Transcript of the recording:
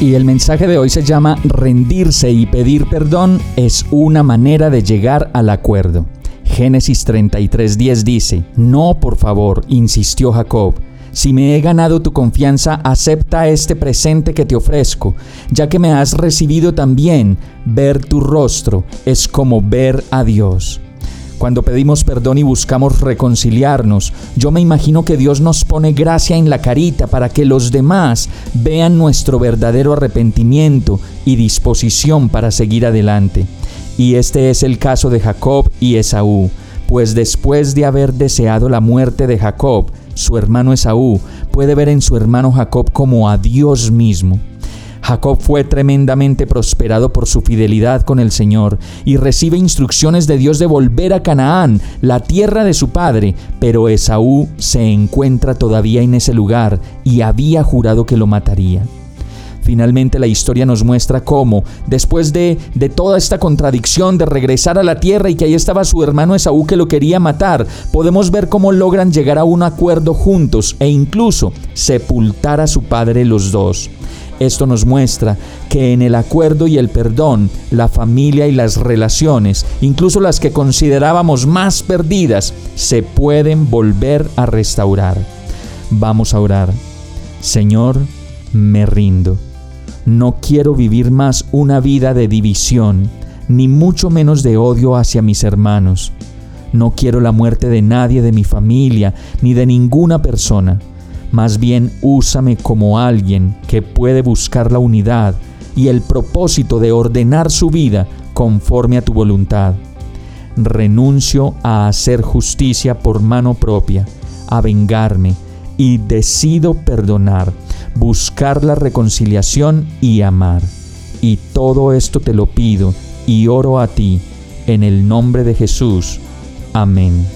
Y el mensaje de hoy se llama Rendirse y pedir perdón es una manera de llegar al acuerdo. Génesis 33:10 dice, No, por favor, insistió Jacob, si me he ganado tu confianza, acepta este presente que te ofrezco, ya que me has recibido también, ver tu rostro es como ver a Dios. Cuando pedimos perdón y buscamos reconciliarnos, yo me imagino que Dios nos pone gracia en la carita para que los demás vean nuestro verdadero arrepentimiento y disposición para seguir adelante. Y este es el caso de Jacob y Esaú, pues después de haber deseado la muerte de Jacob, su hermano Esaú puede ver en su hermano Jacob como a Dios mismo. Jacob fue tremendamente prosperado por su fidelidad con el Señor y recibe instrucciones de Dios de volver a Canaán, la tierra de su padre, pero Esaú se encuentra todavía en ese lugar y había jurado que lo mataría. Finalmente la historia nos muestra cómo, después de, de, toda esta contradicción de regresar a la tierra y que ahí estaba su hermano Esaú que lo quería matar, podemos ver cómo logran llegar a un acuerdo juntos e incluso sepultar a su padre los dos. Esto nos muestra que en el acuerdo y el perdón, la familia y las relaciones, incluso las que considerábamos más perdidas, se pueden volver a restaurar. Vamos a orar. Señor, me rindo. No quiero vivir más una vida de división, ni mucho menos de odio hacia mis hermanos. No quiero la muerte de nadie de mi familia, ni de ninguna persona. Más bien úsame como alguien que puede buscar la unidad y el propósito de ordenar su vida conforme a tu voluntad. Renuncio a hacer justicia por mano propia, a vengarme, y decido perdonar buscar la reconciliación y amar. Y todo esto te lo pido y oro a ti, en el nombre de Jesús. Amén.